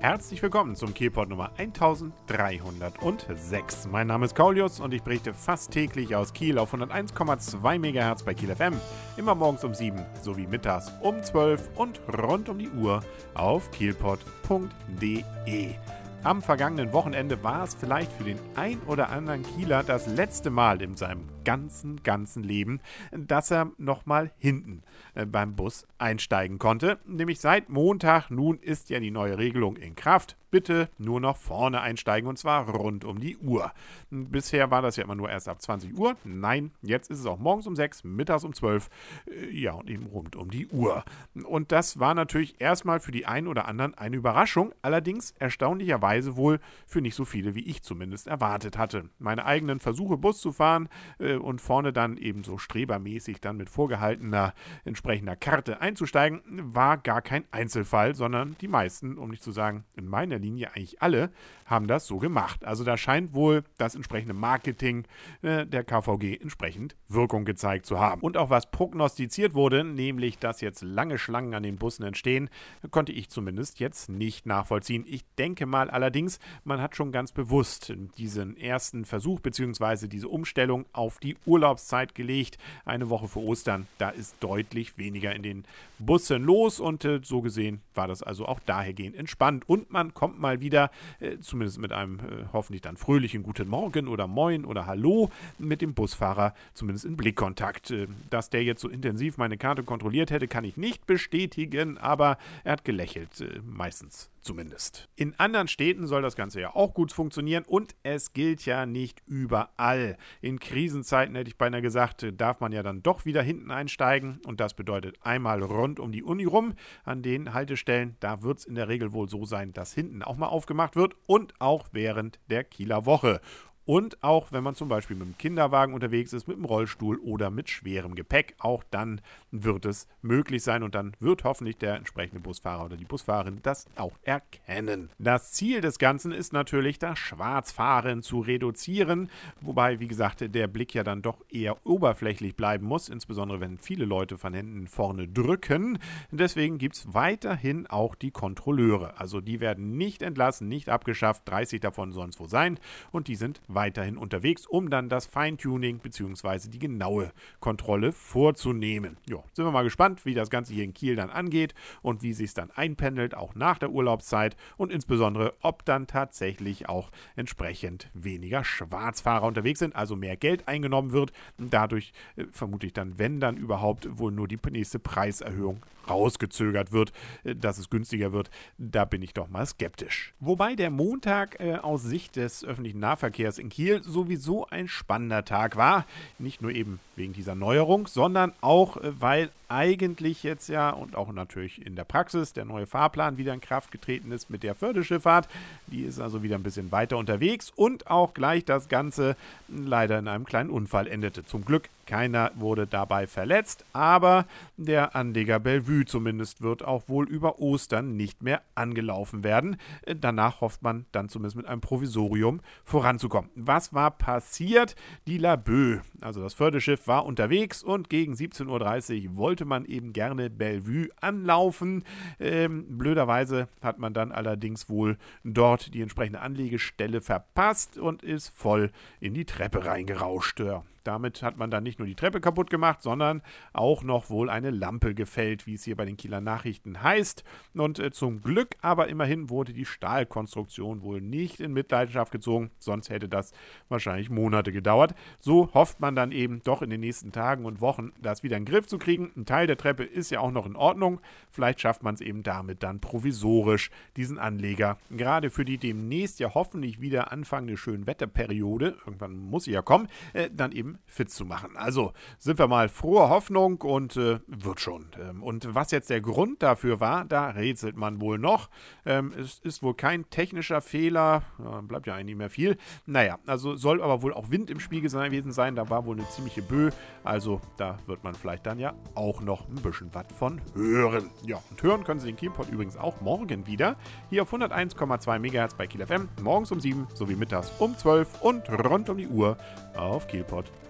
Herzlich willkommen zum Kielpot Nummer 1306. Mein Name ist Kaulius und ich berichte fast täglich aus Kiel auf 101,2 MHz bei Kiel FM. Immer morgens um 7 sowie mittags um 12 und rund um die Uhr auf kielpot.de. Am vergangenen Wochenende war es vielleicht für den ein oder anderen Kieler das letzte Mal in seinem ganzen, ganzen Leben, dass er nochmal hinten äh, beim Bus einsteigen konnte. Nämlich seit Montag nun ist ja die neue Regelung in Kraft bitte nur noch vorne einsteigen und zwar rund um die Uhr. Bisher war das ja immer nur erst ab 20 Uhr. Nein, jetzt ist es auch morgens um 6, mittags um 12, äh, ja und eben rund um die Uhr. Und das war natürlich erstmal für die einen oder anderen eine Überraschung, allerdings erstaunlicherweise wohl für nicht so viele, wie ich zumindest erwartet hatte. Meine eigenen Versuche, Bus zu fahren äh, und vorne dann eben so strebermäßig dann mit vorgehaltener entsprechender Karte einzusteigen, war gar kein Einzelfall, sondern die meisten, um nicht zu sagen in meiner Linie, eigentlich alle, haben das so gemacht. Also da scheint wohl das entsprechende Marketing äh, der KVG entsprechend Wirkung gezeigt zu haben. Und auch was prognostiziert wurde, nämlich dass jetzt lange Schlangen an den Bussen entstehen, konnte ich zumindest jetzt nicht nachvollziehen. Ich denke mal allerdings, man hat schon ganz bewusst diesen ersten Versuch bzw. diese Umstellung auf die Urlaubszeit gelegt. Eine Woche vor Ostern, da ist deutlich weniger in den Bussen los und äh, so gesehen war das also auch dahergehend entspannt. Und man kommt mal wieder äh, zu zumindest mit einem äh, hoffentlich dann fröhlichen Guten Morgen oder Moin oder Hallo mit dem Busfahrer zumindest in Blickkontakt. Äh, dass der jetzt so intensiv meine Karte kontrolliert hätte, kann ich nicht bestätigen, aber er hat gelächelt, äh, meistens zumindest. In anderen Städten soll das Ganze ja auch gut funktionieren und es gilt ja nicht überall. In Krisenzeiten hätte ich beinahe gesagt, darf man ja dann doch wieder hinten einsteigen und das bedeutet einmal rund um die Uni rum an den Haltestellen. Da wird es in der Regel wohl so sein, dass hinten auch mal aufgemacht wird und auch während der Kieler Woche. Und auch wenn man zum Beispiel mit dem Kinderwagen unterwegs ist, mit dem Rollstuhl oder mit schwerem Gepäck, auch dann wird es möglich sein und dann wird hoffentlich der entsprechende Busfahrer oder die Busfahrerin das auch erkennen. Das Ziel des Ganzen ist natürlich, das Schwarzfahren zu reduzieren, wobei, wie gesagt, der Blick ja dann doch eher oberflächlich bleiben muss, insbesondere wenn viele Leute von Händen vorne drücken. Deswegen gibt es weiterhin auch die Kontrolleure. Also die werden nicht entlassen, nicht abgeschafft, 30 davon sollen es wohl sein und die sind weiterhin unterwegs, um dann das Feintuning bzw. die genaue Kontrolle vorzunehmen. Ja, sind wir mal gespannt, wie das Ganze hier in Kiel dann angeht und wie sich es dann einpendelt, auch nach der Urlaubszeit und insbesondere, ob dann tatsächlich auch entsprechend weniger Schwarzfahrer unterwegs sind, also mehr Geld eingenommen wird. Dadurch äh, vermute ich dann, wenn dann überhaupt, wohl nur die nächste Preiserhöhung rausgezögert wird, äh, dass es günstiger wird, da bin ich doch mal skeptisch. Wobei der Montag äh, aus Sicht des öffentlichen Nahverkehrs in Kiel sowieso ein spannender Tag war. Nicht nur eben wegen dieser Neuerung, sondern auch, äh, weil eigentlich jetzt ja und auch natürlich in der Praxis der neue Fahrplan wieder in Kraft getreten ist mit der Förderschifffahrt. Die ist also wieder ein bisschen weiter unterwegs und auch gleich das Ganze leider in einem kleinen Unfall endete. Zum Glück keiner wurde dabei verletzt, aber der Anleger Bellevue zumindest wird auch wohl über Ostern nicht mehr angelaufen werden. Danach hofft man dann zumindest mit einem Provisorium voranzukommen. Was war passiert? Die Laboe, also das Förderschiff, war unterwegs und gegen 17.30 Uhr wollte man eben gerne Bellevue anlaufen. Ähm, blöderweise hat man dann allerdings wohl dort die entsprechende Anlegestelle verpasst und ist voll in die Treppe reingerauscht. Damit hat man dann nicht nur die Treppe kaputt gemacht, sondern auch noch wohl eine Lampe gefällt, wie es hier bei den Kieler Nachrichten heißt. Und äh, zum Glück aber immerhin wurde die Stahlkonstruktion wohl nicht in Mitleidenschaft gezogen, sonst hätte das wahrscheinlich Monate gedauert. So hofft man dann eben doch in den nächsten Tagen und Wochen das wieder in den Griff zu kriegen. Ein Teil der Treppe ist ja auch noch in Ordnung. Vielleicht schafft man es eben damit dann provisorisch, diesen Anleger, gerade für die demnächst ja hoffentlich wieder anfangende Schönwetterperiode, irgendwann muss sie ja kommen, äh, dann eben fit zu machen. Also sind wir mal froher Hoffnung und äh, wird schon. Ähm, und was jetzt der Grund dafür war, da rätselt man wohl noch. Ähm, es ist wohl kein technischer Fehler, ja, bleibt ja eigentlich nicht mehr viel. Naja, also soll aber wohl auch Wind im Spiel gewesen sein. Da war wohl eine ziemliche Bö. Also da wird man vielleicht dann ja auch noch ein bisschen was von hören. Ja, und hören können Sie den Kielpot übrigens auch morgen wieder. Hier auf 101,2 MHz bei Kiel FM. Morgens um 7 sowie mittags um 12 und rund um die Uhr auf kielpot.de.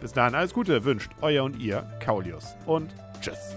Bis dahin alles Gute wünscht euer und ihr Kaulius und tschüss.